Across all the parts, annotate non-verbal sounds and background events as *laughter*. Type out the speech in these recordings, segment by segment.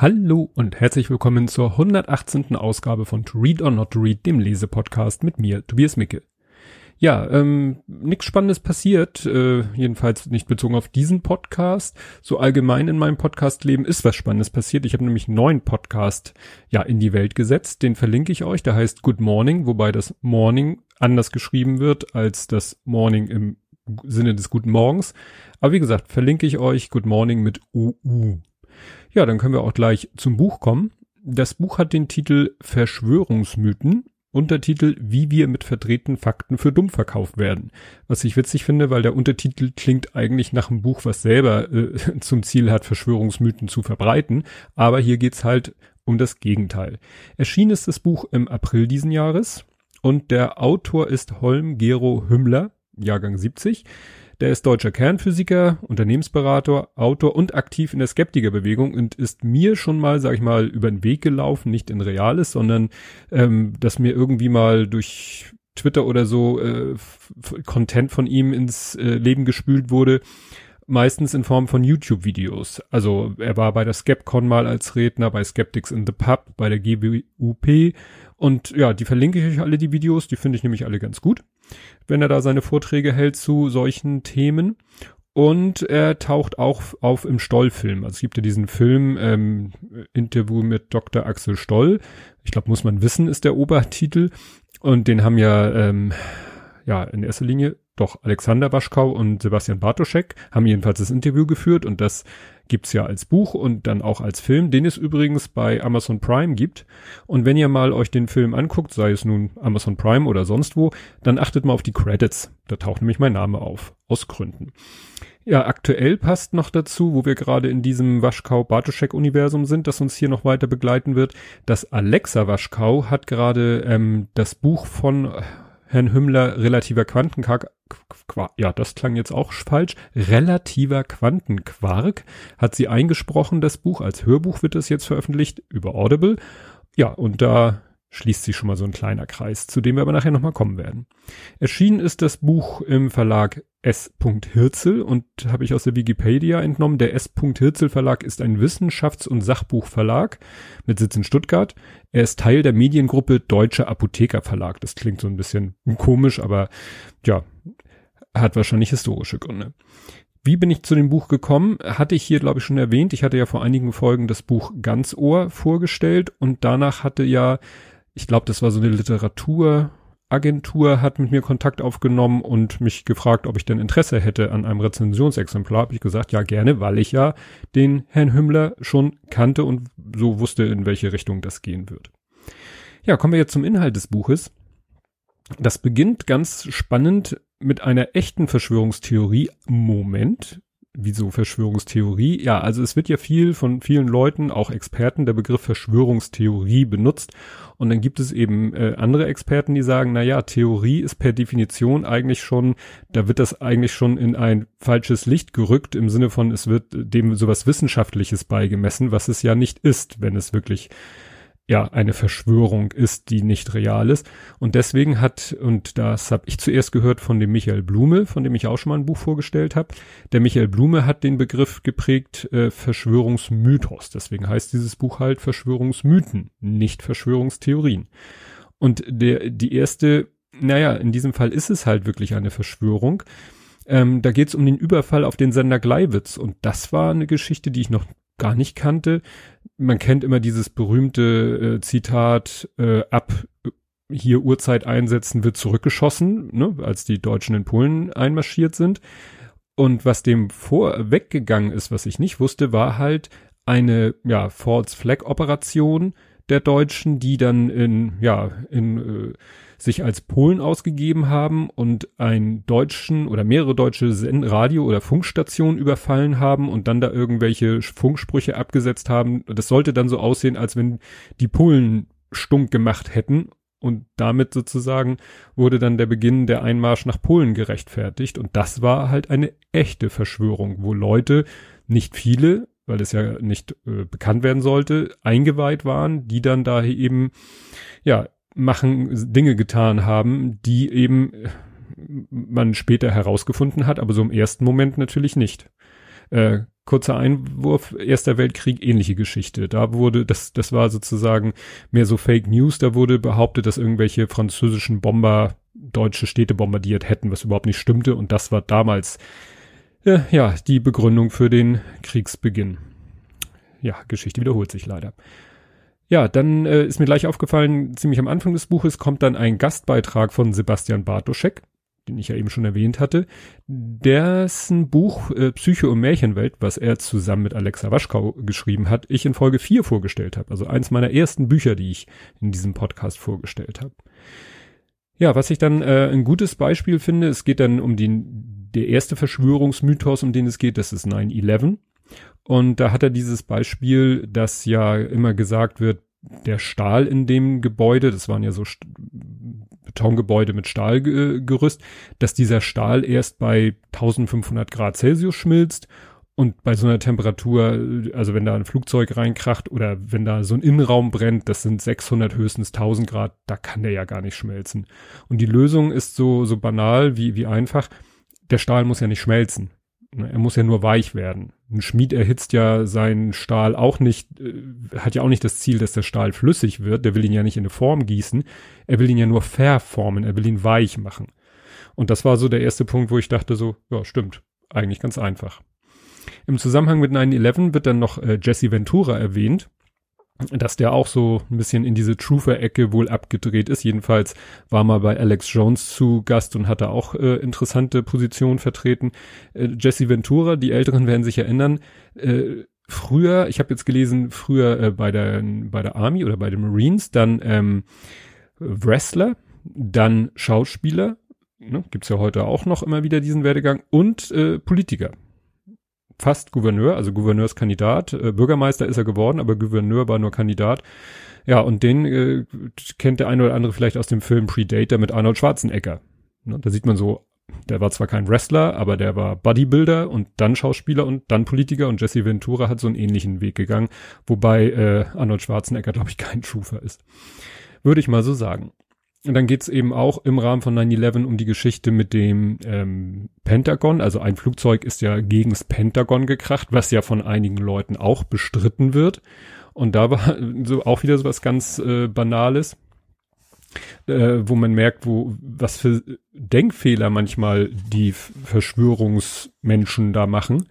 Hallo und herzlich willkommen zur 118. Ausgabe von To Read or Not to Read, dem Lesepodcast mit mir, Tobias Micke. Ja, ähm, nichts Spannendes passiert, äh, jedenfalls nicht bezogen auf diesen Podcast. So allgemein in meinem Podcastleben ist was Spannendes passiert. Ich habe nämlich einen neuen Podcast ja in die Welt gesetzt. Den verlinke ich euch. Der heißt Good Morning, wobei das Morning anders geschrieben wird als das Morning im Sinne des Guten Morgens. Aber wie gesagt, verlinke ich euch Good Morning mit UU. Ja, dann können wir auch gleich zum Buch kommen. Das Buch hat den Titel Verschwörungsmythen. Untertitel Wie wir mit verdrehten Fakten für dumm verkauft werden. Was ich witzig finde, weil der Untertitel klingt eigentlich nach einem Buch, was selber äh, *laughs* zum Ziel hat, Verschwörungsmythen zu verbreiten. Aber hier geht's halt um das Gegenteil. Erschienen ist das Buch im April diesen Jahres und der Autor ist Holm Gero Hümmler, Jahrgang 70. Der ist deutscher Kernphysiker, Unternehmensberater, Autor und aktiv in der Skeptikerbewegung und ist mir schon mal, sag ich mal, über den Weg gelaufen, nicht in Reales, sondern ähm, dass mir irgendwie mal durch Twitter oder so äh, Content von ihm ins äh, Leben gespült wurde, meistens in Form von YouTube-Videos. Also er war bei der Skepcon mal als Redner, bei Skeptics in the Pub, bei der GWUP und ja, die verlinke ich euch alle die Videos, die finde ich nämlich alle ganz gut wenn er da seine Vorträge hält zu solchen Themen. Und er taucht auch auf im Stoll-Film. Also es gibt ja diesen Film, ähm, Interview mit Dr. Axel Stoll. Ich glaube, muss man wissen, ist der Obertitel. Und den haben ja, ähm, ja, in erster Linie doch Alexander Waschkau und Sebastian Bartoschek haben jedenfalls das Interview geführt und das gibt's ja als Buch und dann auch als Film, den es übrigens bei Amazon Prime gibt. Und wenn ihr mal euch den Film anguckt, sei es nun Amazon Prime oder sonst wo, dann achtet mal auf die Credits. Da taucht nämlich mein Name auf. Aus Gründen. Ja, aktuell passt noch dazu, wo wir gerade in diesem Waschkau-Bartoschek-Universum sind, das uns hier noch weiter begleiten wird. Das Alexa Waschkau hat gerade ähm, das Buch von Herrn Hümmler relativer Quantenquark, ja, das klang jetzt auch falsch, relativer Quantenquark, hat sie eingesprochen, das Buch, als Hörbuch wird es jetzt veröffentlicht, über Audible. Ja, und da schließt sich schon mal so ein kleiner Kreis, zu dem wir aber nachher nochmal kommen werden. Erschienen ist das Buch im Verlag S. Hirzel und habe ich aus der Wikipedia entnommen. Der S. Hirzel Verlag ist ein Wissenschafts- und Sachbuchverlag mit Sitz in Stuttgart. Er ist Teil der Mediengruppe Deutscher Apotheker Verlag. Das klingt so ein bisschen komisch, aber ja, hat wahrscheinlich historische Gründe. Wie bin ich zu dem Buch gekommen? Hatte ich hier, glaube ich, schon erwähnt. Ich hatte ja vor einigen Folgen das Buch Ganzohr vorgestellt und danach hatte ja, ich glaube, das war so eine Literatur, Agentur hat mit mir Kontakt aufgenommen und mich gefragt, ob ich denn Interesse hätte an einem Rezensionsexemplar. Habe ich gesagt, ja gerne, weil ich ja den Herrn Hümmler schon kannte und so wusste, in welche Richtung das gehen wird. Ja, kommen wir jetzt zum Inhalt des Buches. Das beginnt ganz spannend mit einer echten Verschwörungstheorie. Moment, wieso Verschwörungstheorie? Ja, also es wird ja viel von vielen Leuten, auch Experten, der Begriff Verschwörungstheorie benutzt. Und dann gibt es eben äh, andere Experten, die sagen, na ja, Theorie ist per Definition eigentlich schon, da wird das eigentlich schon in ein falsches Licht gerückt, im Sinne von, es wird dem sowas Wissenschaftliches beigemessen, was es ja nicht ist, wenn es wirklich ja eine Verschwörung ist, die nicht real ist. Und deswegen hat, und das habe ich zuerst gehört von dem Michael Blume, von dem ich auch schon mal ein Buch vorgestellt habe, der Michael Blume hat den Begriff geprägt äh, Verschwörungsmythos. Deswegen heißt dieses Buch halt Verschwörungsmythen, nicht Verschwörungstheorien. Und der, die erste, naja, in diesem Fall ist es halt wirklich eine Verschwörung. Ähm, da geht es um den Überfall auf den Sender Gleiwitz. Und das war eine Geschichte, die ich noch gar nicht kannte. Man kennt immer dieses berühmte äh, Zitat, äh, ab hier Uhrzeit einsetzen wird zurückgeschossen, ne, als die Deutschen in Polen einmarschiert sind. Und was dem vorweggegangen ist, was ich nicht wusste, war halt eine ja, False Flag Operation der Deutschen, die dann in ja in äh, sich als Polen ausgegeben haben und einen deutschen oder mehrere deutsche Radio- oder Funkstationen überfallen haben und dann da irgendwelche Funksprüche abgesetzt haben. Das sollte dann so aussehen, als wenn die Polen stunk gemacht hätten und damit sozusagen wurde dann der Beginn der Einmarsch nach Polen gerechtfertigt. Und das war halt eine echte Verschwörung, wo Leute, nicht viele, weil es ja nicht äh, bekannt werden sollte, eingeweiht waren, die dann da eben, ja, machen, Dinge getan haben, die eben man später herausgefunden hat, aber so im ersten Moment natürlich nicht. Äh, kurzer Einwurf, Erster Weltkrieg, ähnliche Geschichte. Da wurde, das, das war sozusagen mehr so Fake News, da wurde behauptet, dass irgendwelche französischen Bomber deutsche Städte bombardiert hätten, was überhaupt nicht stimmte. Und das war damals, äh, ja, die Begründung für den Kriegsbeginn. Ja, Geschichte wiederholt sich leider. Ja, dann äh, ist mir gleich aufgefallen, ziemlich am Anfang des Buches kommt dann ein Gastbeitrag von Sebastian Bartoschek, den ich ja eben schon erwähnt hatte. Dessen Buch äh, Psyche und Märchenwelt, was er zusammen mit Alexa Waschkau geschrieben hat, ich in Folge 4 vorgestellt habe. Also eins meiner ersten Bücher, die ich in diesem Podcast vorgestellt habe. Ja, was ich dann äh, ein gutes Beispiel finde, es geht dann um den, der erste Verschwörungsmythos, um den es geht, das ist 9-11. Und da hat er dieses Beispiel, dass ja immer gesagt wird, der Stahl in dem Gebäude, das waren ja so St Betongebäude mit Stahlgerüst, dass dieser Stahl erst bei 1500 Grad Celsius schmilzt und bei so einer Temperatur, also wenn da ein Flugzeug reinkracht oder wenn da so ein Innenraum brennt, das sind 600 höchstens 1000 Grad, da kann der ja gar nicht schmelzen. Und die Lösung ist so, so banal wie, wie einfach. Der Stahl muss ja nicht schmelzen. Ne, er muss ja nur weich werden. Ein Schmied erhitzt ja seinen Stahl auch nicht, äh, hat ja auch nicht das Ziel, dass der Stahl flüssig wird. Der will ihn ja nicht in eine Form gießen. Er will ihn ja nur verformen. Er will ihn weich machen. Und das war so der erste Punkt, wo ich dachte so, ja, stimmt. Eigentlich ganz einfach. Im Zusammenhang mit 9-11 wird dann noch äh, Jesse Ventura erwähnt dass der auch so ein bisschen in diese Truther-Ecke wohl abgedreht ist. Jedenfalls war mal bei Alex Jones zu Gast und hatte auch äh, interessante Positionen vertreten. Äh, Jesse Ventura, die Älteren werden sich erinnern, äh, früher, ich habe jetzt gelesen, früher äh, bei der bei der Army oder bei den Marines, dann ähm, Wrestler, dann Schauspieler, ne, gibt's ja heute auch noch immer wieder diesen Werdegang und äh, Politiker fast Gouverneur, also Gouverneurskandidat. Äh, Bürgermeister ist er geworden, aber Gouverneur war nur Kandidat. Ja, und den äh, kennt der eine oder andere vielleicht aus dem Film Predator mit Arnold Schwarzenegger. Ne, da sieht man so, der war zwar kein Wrestler, aber der war Bodybuilder und dann Schauspieler und dann Politiker und Jesse Ventura hat so einen ähnlichen Weg gegangen, wobei äh, Arnold Schwarzenegger, *laughs* glaube ich, kein Schufer ist. Würde ich mal so sagen. Und dann geht's eben auch im Rahmen von 9-11 um die Geschichte mit dem ähm, Pentagon. Also ein Flugzeug ist ja gegens Pentagon gekracht, was ja von einigen Leuten auch bestritten wird. Und da war *laughs* so auch wieder so was ganz äh, Banales, äh, wo man merkt, wo was für Denkfehler manchmal die Verschwörungsmenschen da machen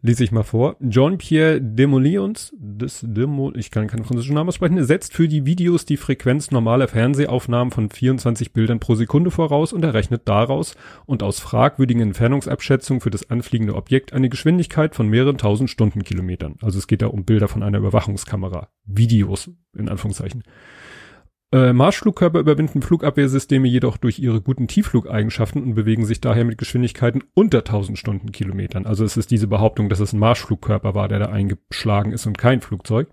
lese ich mal vor. Jean-Pierre Demolions, das Demo, ich kann keinen französischen Namen aussprechen, setzt für die Videos die Frequenz normaler Fernsehaufnahmen von 24 Bildern pro Sekunde voraus und errechnet daraus und aus fragwürdigen Entfernungsabschätzungen für das anfliegende Objekt eine Geschwindigkeit von mehreren tausend Stundenkilometern. Also es geht da um Bilder von einer Überwachungskamera. Videos, in Anführungszeichen. Äh, Marschflugkörper überwinden Flugabwehrsysteme jedoch durch ihre guten Tiefflugeigenschaften und bewegen sich daher mit Geschwindigkeiten unter 1000 Stundenkilometern. Also es ist diese Behauptung, dass es ein Marschflugkörper war, der da eingeschlagen ist und kein Flugzeug.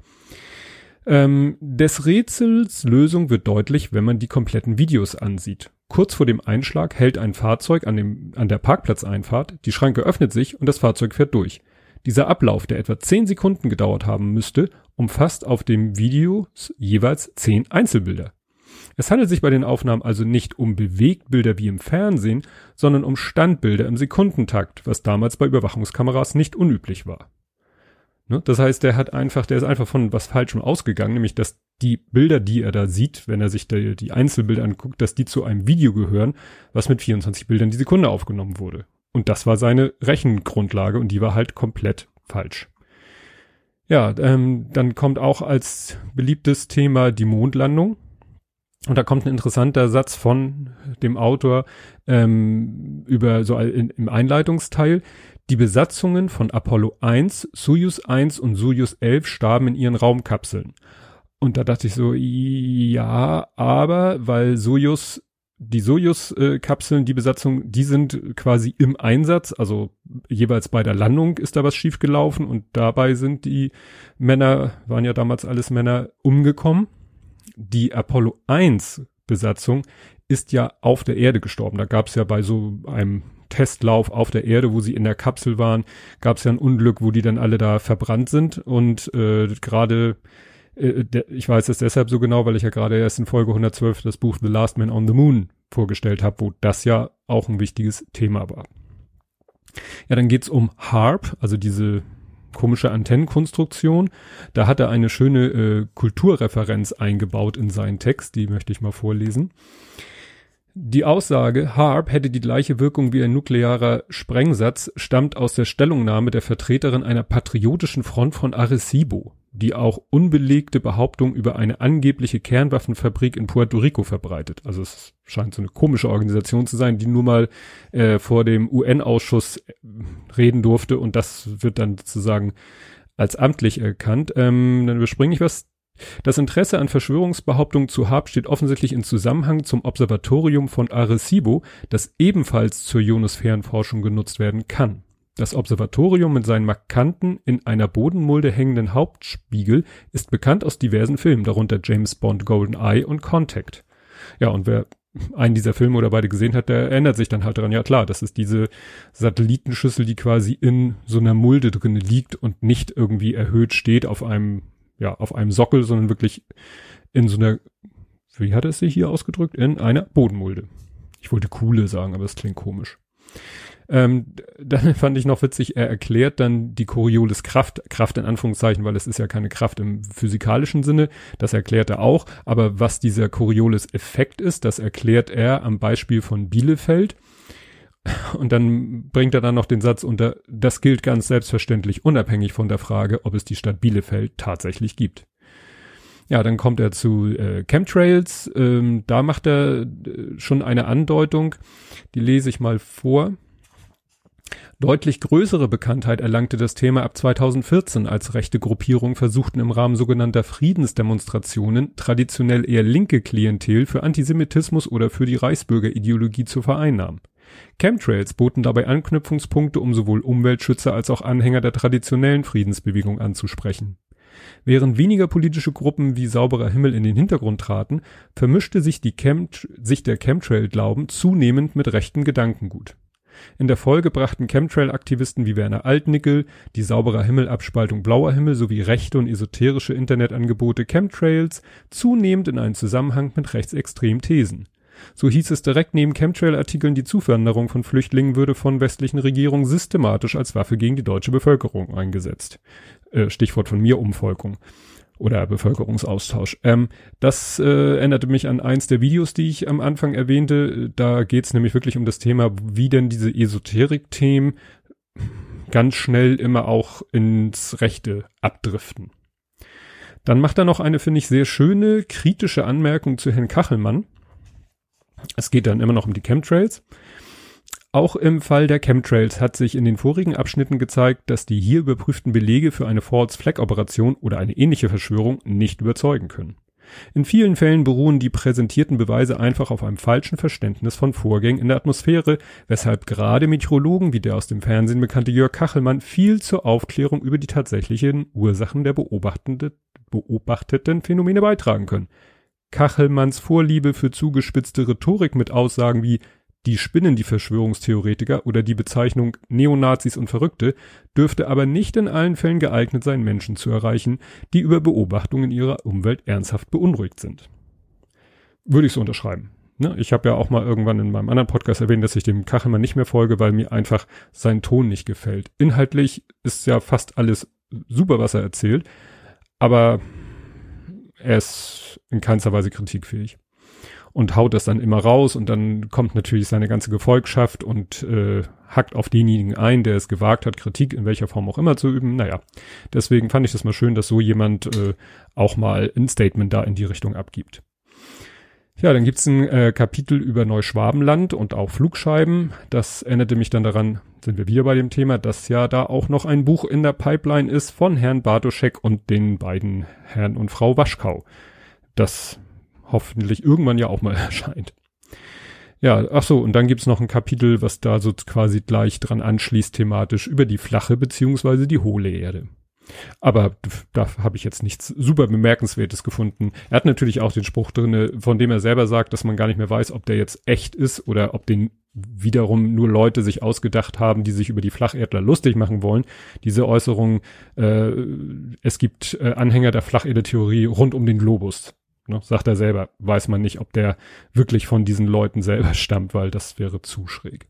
Ähm, des Rätsels Lösung wird deutlich, wenn man die kompletten Videos ansieht. Kurz vor dem Einschlag hält ein Fahrzeug an, dem, an der Parkplatzeinfahrt, die Schranke öffnet sich und das Fahrzeug fährt durch. Dieser Ablauf, der etwa 10 Sekunden gedauert haben müsste, umfasst auf dem Video jeweils 10 Einzelbilder. Es handelt sich bei den Aufnahmen also nicht um Bewegtbilder wie im Fernsehen, sondern um Standbilder im Sekundentakt, was damals bei Überwachungskameras nicht unüblich war. Ne? Das heißt, der hat einfach, der ist einfach von was Falschem ausgegangen, nämlich dass die Bilder, die er da sieht, wenn er sich die, die Einzelbilder anguckt, dass die zu einem Video gehören, was mit 24 Bildern die Sekunde aufgenommen wurde. Und das war seine Rechengrundlage und die war halt komplett falsch. Ja, ähm, dann kommt auch als beliebtes Thema die Mondlandung. Und da kommt ein interessanter Satz von dem Autor ähm, über so in, im Einleitungsteil. Die Besatzungen von Apollo 1, Soyuz 1 und Soyuz 11 starben in ihren Raumkapseln. Und da dachte ich so, ja, aber weil Soyuz die Sojus-Kapseln, die Besatzung, die sind quasi im Einsatz, also jeweils bei der Landung ist da was schiefgelaufen und dabei sind die Männer, waren ja damals alles Männer, umgekommen. Die Apollo 1 Besatzung ist ja auf der Erde gestorben. Da gab es ja bei so einem Testlauf auf der Erde, wo sie in der Kapsel waren, gab es ja ein Unglück, wo die dann alle da verbrannt sind und äh, gerade äh, ich weiß es deshalb so genau, weil ich ja gerade erst in Folge 112 das Buch The Last Man on the Moon vorgestellt habe, wo das ja auch ein wichtiges Thema war. Ja, dann geht's um HARP, also diese komische Antennenkonstruktion. Da hat er eine schöne äh, Kulturreferenz eingebaut in seinen Text, die möchte ich mal vorlesen. Die Aussage, HARP hätte die gleiche Wirkung wie ein nuklearer Sprengsatz, stammt aus der Stellungnahme der Vertreterin einer patriotischen Front von Arecibo, die auch unbelegte Behauptungen über eine angebliche Kernwaffenfabrik in Puerto Rico verbreitet. Also es scheint so eine komische Organisation zu sein, die nur mal äh, vor dem UN-Ausschuss äh, reden durfte und das wird dann sozusagen als amtlich erkannt. Ähm, dann überspringe ich was. Das Interesse an Verschwörungsbehauptungen zu HARP steht offensichtlich in Zusammenhang zum Observatorium von Arecibo, das ebenfalls zur Ionosphärenforschung genutzt werden kann. Das Observatorium mit seinen markanten, in einer Bodenmulde hängenden Hauptspiegel ist bekannt aus diversen Filmen, darunter James Bond Golden Eye und Contact. Ja, und wer einen dieser Filme oder beide gesehen hat, der erinnert sich dann halt daran, ja klar, das ist diese Satellitenschüssel, die quasi in so einer Mulde drin liegt und nicht irgendwie erhöht steht auf einem ja, auf einem Sockel, sondern wirklich in so einer, wie hat es sich hier ausgedrückt? In einer Bodenmulde. Ich wollte Kuhle sagen, aber es klingt komisch. Ähm, dann *laughs* fand ich noch witzig, er erklärt dann die Coriolis Kraft, Kraft in Anführungszeichen, weil es ist ja keine Kraft im physikalischen Sinne, das erklärt er auch, aber was dieser Coriolis Effekt ist, das erklärt er am Beispiel von Bielefeld. *laughs* Und dann bringt er dann noch den Satz unter, das gilt ganz selbstverständlich unabhängig von der Frage, ob es die Stadt Bielefeld tatsächlich gibt. Ja, dann kommt er zu äh, Chemtrails. Ähm, da macht er äh, schon eine Andeutung. Die lese ich mal vor. Deutlich größere Bekanntheit erlangte das Thema ab 2014, als rechte Gruppierungen versuchten im Rahmen sogenannter Friedensdemonstrationen traditionell eher linke Klientel für Antisemitismus oder für die Reichsbürgerideologie zu vereinnahmen. Chemtrails boten dabei Anknüpfungspunkte, um sowohl Umweltschützer als auch Anhänger der traditionellen Friedensbewegung anzusprechen. Während weniger politische Gruppen wie Sauberer Himmel in den Hintergrund traten, vermischte sich, sich der Chemtrail-Glauben zunehmend mit rechten Gedankengut. In der Folge brachten Chemtrail-Aktivisten wie Werner Altnickel, die Sauberer Himmel-Abspaltung Blauer Himmel sowie rechte und esoterische Internetangebote Chemtrails zunehmend in einen Zusammenhang mit rechtsextremen Thesen. So hieß es direkt neben Chemtrail-Artikeln, die Zuwanderung von Flüchtlingen würde von westlichen Regierungen systematisch als Waffe gegen die deutsche Bevölkerung eingesetzt. Äh, Stichwort von mir Umvolkung oder Bevölkerungsaustausch. Ähm, das äh, erinnerte mich an eins der Videos, die ich am Anfang erwähnte. Da geht es nämlich wirklich um das Thema, wie denn diese Esoterik-Themen ganz schnell immer auch ins Rechte abdriften. Dann macht er noch eine, finde ich, sehr schöne kritische Anmerkung zu Herrn Kachelmann. Es geht dann immer noch um die Chemtrails. Auch im Fall der Chemtrails hat sich in den vorigen Abschnitten gezeigt, dass die hier überprüften Belege für eine False Flag Operation oder eine ähnliche Verschwörung nicht überzeugen können. In vielen Fällen beruhen die präsentierten Beweise einfach auf einem falschen Verständnis von Vorgängen in der Atmosphäre, weshalb gerade Meteorologen wie der aus dem Fernsehen bekannte Jörg Kachelmann viel zur Aufklärung über die tatsächlichen Ursachen der beobachteten Phänomene beitragen können. Kachelmanns Vorliebe für zugespitzte Rhetorik mit Aussagen wie die spinnen die Verschwörungstheoretiker oder die Bezeichnung Neonazis und Verrückte dürfte aber nicht in allen Fällen geeignet sein, Menschen zu erreichen, die über Beobachtungen ihrer Umwelt ernsthaft beunruhigt sind. Würde ich so unterschreiben. Ne? Ich habe ja auch mal irgendwann in meinem anderen Podcast erwähnt, dass ich dem Kachelmann nicht mehr folge, weil mir einfach sein Ton nicht gefällt. Inhaltlich ist ja fast alles super, was er erzählt, aber er ist in keinster Weise kritikfähig und haut das dann immer raus und dann kommt natürlich seine ganze Gefolgschaft und äh, hackt auf denjenigen ein, der es gewagt hat, Kritik in welcher Form auch immer zu üben. Naja, deswegen fand ich das mal schön, dass so jemand äh, auch mal ein Statement da in die Richtung abgibt. Ja, dann gibt's ein äh, Kapitel über Neuschwabenland und auch Flugscheiben. Das erinnerte mich dann daran, sind wir wieder bei dem Thema, dass ja da auch noch ein Buch in der Pipeline ist von Herrn Bartoschek und den beiden Herrn und Frau Waschkau. Das hoffentlich irgendwann ja auch mal *laughs* erscheint. Ja, ach so, und dann gibt's noch ein Kapitel, was da so quasi gleich dran anschließt thematisch über die flache beziehungsweise die hohle Erde. Aber da habe ich jetzt nichts super bemerkenswertes gefunden. Er hat natürlich auch den Spruch drinne, von dem er selber sagt, dass man gar nicht mehr weiß, ob der jetzt echt ist oder ob den wiederum nur Leute sich ausgedacht haben, die sich über die Flacherdler lustig machen wollen. Diese Äußerung, äh, es gibt äh, Anhänger der Flacherde-Theorie rund um den Globus. Ne, sagt er selber, weiß man nicht, ob der wirklich von diesen Leuten selber *laughs* stammt, weil das wäre zu schräg.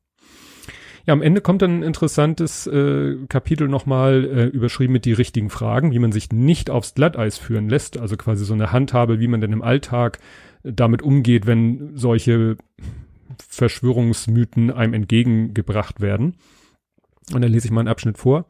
Ja, am Ende kommt dann ein interessantes äh, Kapitel nochmal äh, überschrieben mit die richtigen Fragen, wie man sich nicht aufs Glatteis führen lässt. Also quasi so eine Handhabe, wie man denn im Alltag damit umgeht, wenn solche Verschwörungsmythen einem entgegengebracht werden. Und dann lese ich mal einen Abschnitt vor.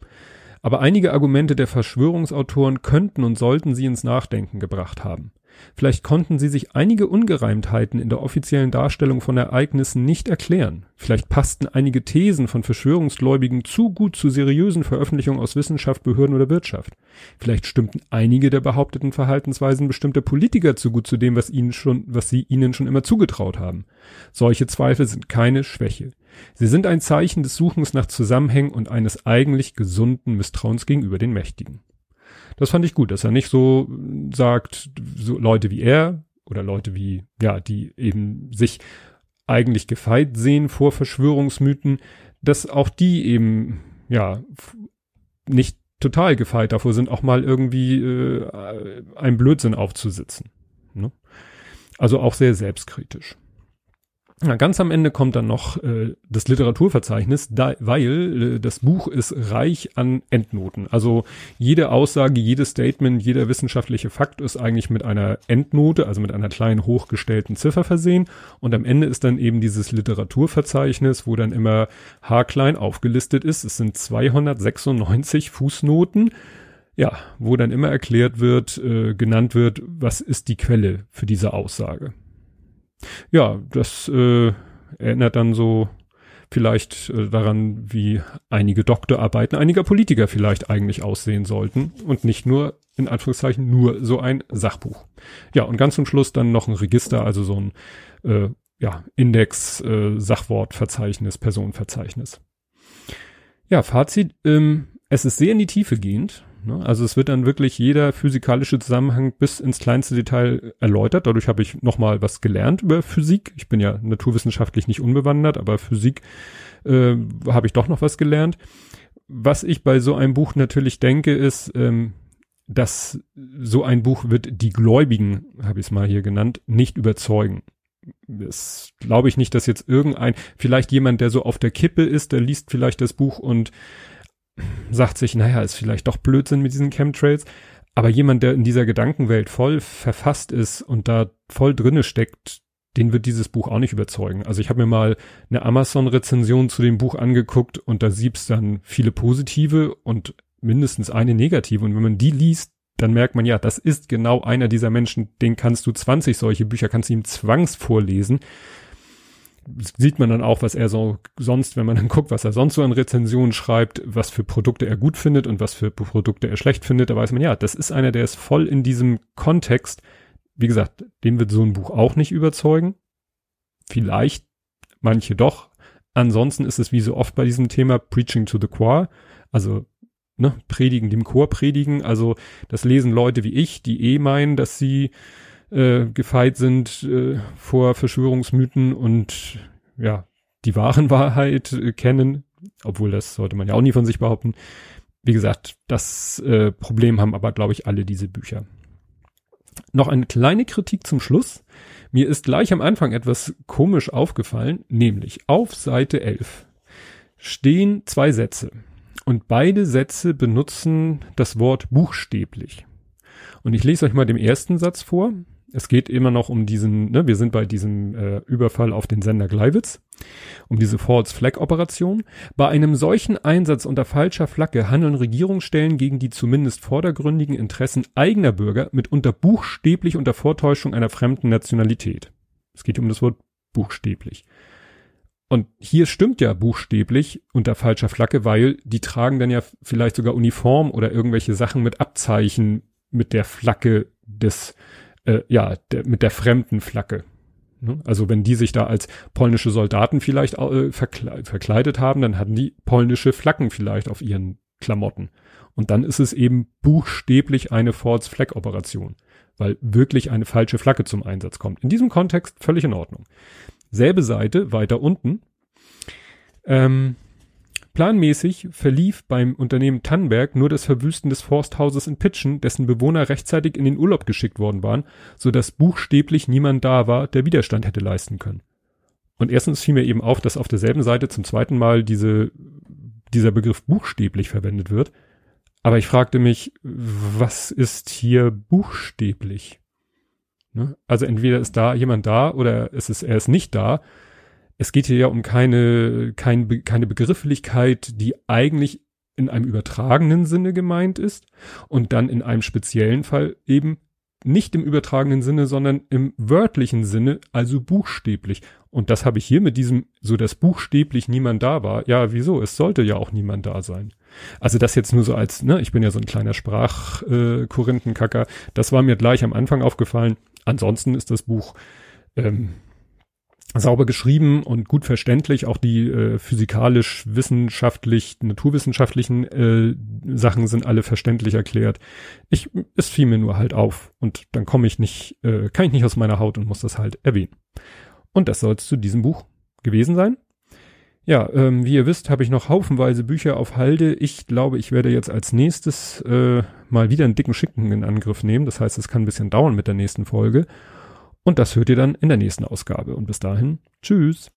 Aber einige Argumente der Verschwörungsautoren könnten und sollten sie ins Nachdenken gebracht haben. Vielleicht konnten sie sich einige Ungereimtheiten in der offiziellen Darstellung von Ereignissen nicht erklären. Vielleicht passten einige Thesen von Verschwörungsgläubigen zu gut zu seriösen Veröffentlichungen aus Wissenschaft, Behörden oder Wirtschaft. Vielleicht stimmten einige der behaupteten Verhaltensweisen bestimmter Politiker zu gut zu dem, was ihnen schon, was sie ihnen schon immer zugetraut haben. Solche Zweifel sind keine Schwäche. Sie sind ein Zeichen des Suchens nach Zusammenhängen und eines eigentlich gesunden Misstrauens gegenüber den Mächtigen. Das fand ich gut, dass er nicht so sagt, so Leute wie er oder Leute wie, ja, die eben sich eigentlich gefeit sehen vor Verschwörungsmythen, dass auch die eben, ja, nicht total gefeit davor sind, auch mal irgendwie äh, ein Blödsinn aufzusitzen. Ne? Also auch sehr selbstkritisch. Na, ganz am Ende kommt dann noch äh, das Literaturverzeichnis, da, weil äh, das Buch ist reich an Endnoten. Also jede Aussage, jedes Statement, jeder wissenschaftliche Fakt ist eigentlich mit einer Endnote, also mit einer kleinen hochgestellten Ziffer versehen. Und am Ende ist dann eben dieses Literaturverzeichnis, wo dann immer haarklein aufgelistet ist. Es sind 296 Fußnoten. Ja, wo dann immer erklärt wird, äh, genannt wird, was ist die Quelle für diese Aussage. Ja, das äh, erinnert dann so vielleicht äh, daran, wie einige Doktorarbeiten einiger Politiker vielleicht eigentlich aussehen sollten und nicht nur in Anführungszeichen nur so ein Sachbuch. Ja, und ganz zum Schluss dann noch ein Register, also so ein äh, ja, Index, äh, Sachwortverzeichnis, Personenverzeichnis. Ja, Fazit, ähm, es ist sehr in die Tiefe gehend. Ne? Also es wird dann wirklich jeder physikalische Zusammenhang bis ins kleinste Detail erläutert. Dadurch habe ich nochmal was gelernt über Physik. Ich bin ja naturwissenschaftlich nicht unbewandert, aber Physik äh, habe ich doch noch was gelernt. Was ich bei so einem Buch natürlich denke, ist, ähm, dass so ein Buch wird die Gläubigen, habe ich es mal hier genannt, nicht überzeugen. Das glaube ich nicht, dass jetzt irgendein, vielleicht jemand, der so auf der Kippe ist, der liest vielleicht das Buch und sagt sich, naja, ist vielleicht doch Blödsinn mit diesen Chemtrails. Aber jemand, der in dieser Gedankenwelt voll verfasst ist und da voll drinne steckt, den wird dieses Buch auch nicht überzeugen. Also ich habe mir mal eine Amazon-Rezension zu dem Buch angeguckt und da siebt's dann viele positive und mindestens eine negative. Und wenn man die liest, dann merkt man ja, das ist genau einer dieser Menschen, den kannst du 20 solche Bücher, kannst du ihm zwangsvorlesen. vorlesen sieht man dann auch, was er so sonst, wenn man dann guckt, was er sonst so an Rezensionen schreibt, was für Produkte er gut findet und was für Produkte er schlecht findet, da weiß man, ja, das ist einer, der ist voll in diesem Kontext. Wie gesagt, dem wird so ein Buch auch nicht überzeugen. Vielleicht manche doch. Ansonsten ist es wie so oft bei diesem Thema Preaching to the Choir, also ne, predigen, dem Chor predigen. Also das lesen Leute wie ich, die eh meinen, dass sie äh, gefeit sind äh, vor Verschwörungsmythen und ja, die wahren Wahrheit äh, kennen, obwohl das sollte man ja auch nie von sich behaupten. Wie gesagt, das äh, Problem haben aber, glaube ich, alle diese Bücher. Noch eine kleine Kritik zum Schluss. Mir ist gleich am Anfang etwas komisch aufgefallen, nämlich auf Seite 11 stehen zwei Sätze und beide Sätze benutzen das Wort buchstäblich. Und ich lese euch mal den ersten Satz vor es geht immer noch um diesen, ne, wir sind bei diesem äh, Überfall auf den Sender Gleiwitz, um diese False Flag Operation. Bei einem solchen Einsatz unter falscher Flagge handeln Regierungsstellen gegen die zumindest vordergründigen Interessen eigener Bürger mitunter buchstäblich unter Vortäuschung einer fremden Nationalität. Es geht um das Wort buchstäblich. Und hier stimmt ja buchstäblich unter falscher Flagge, weil die tragen dann ja vielleicht sogar Uniform oder irgendwelche Sachen mit Abzeichen mit der Flagge des äh, ja, der, mit der fremden Flagge. Ne? Also wenn die sich da als polnische Soldaten vielleicht äh, verkle verkleidet haben, dann hatten die polnische Flaggen vielleicht auf ihren Klamotten. Und dann ist es eben buchstäblich eine False Flag Operation, weil wirklich eine falsche Flagge zum Einsatz kommt. In diesem Kontext völlig in Ordnung. Selbe Seite, weiter unten. Ähm, Planmäßig verlief beim Unternehmen Tannenberg nur das Verwüsten des Forsthauses in Pitschen, dessen Bewohner rechtzeitig in den Urlaub geschickt worden waren, so dass buchstäblich niemand da war, der Widerstand hätte leisten können. Und erstens fiel mir eben auf, dass auf derselben Seite zum zweiten Mal diese, dieser Begriff buchstäblich verwendet wird. Aber ich fragte mich, was ist hier buchstäblich? Ne? Also entweder ist da jemand da oder es ist, er ist nicht da. Es geht hier ja um keine, kein, keine Begrifflichkeit, die eigentlich in einem übertragenen Sinne gemeint ist und dann in einem speziellen Fall eben nicht im übertragenen Sinne, sondern im wörtlichen Sinne, also buchstäblich. Und das habe ich hier mit diesem, so dass buchstäblich niemand da war. Ja, wieso? Es sollte ja auch niemand da sein. Also das jetzt nur so als, ne, ich bin ja so ein kleiner Sprachkorinthenkacker. Äh, das war mir gleich am Anfang aufgefallen. Ansonsten ist das Buch ähm, sauber geschrieben und gut verständlich. Auch die äh, physikalisch, wissenschaftlich, naturwissenschaftlichen äh, Sachen sind alle verständlich erklärt. Ich, es fiel mir nur halt auf und dann komme ich nicht, äh, kann ich nicht aus meiner Haut und muss das halt erwähnen. Und das soll es zu diesem Buch gewesen sein. Ja, ähm, wie ihr wisst, habe ich noch haufenweise Bücher auf Halde. Ich glaube, ich werde jetzt als nächstes äh, mal wieder einen dicken Schicken in Angriff nehmen. Das heißt, es kann ein bisschen dauern mit der nächsten Folge. Und das hört ihr dann in der nächsten Ausgabe. Und bis dahin, tschüss.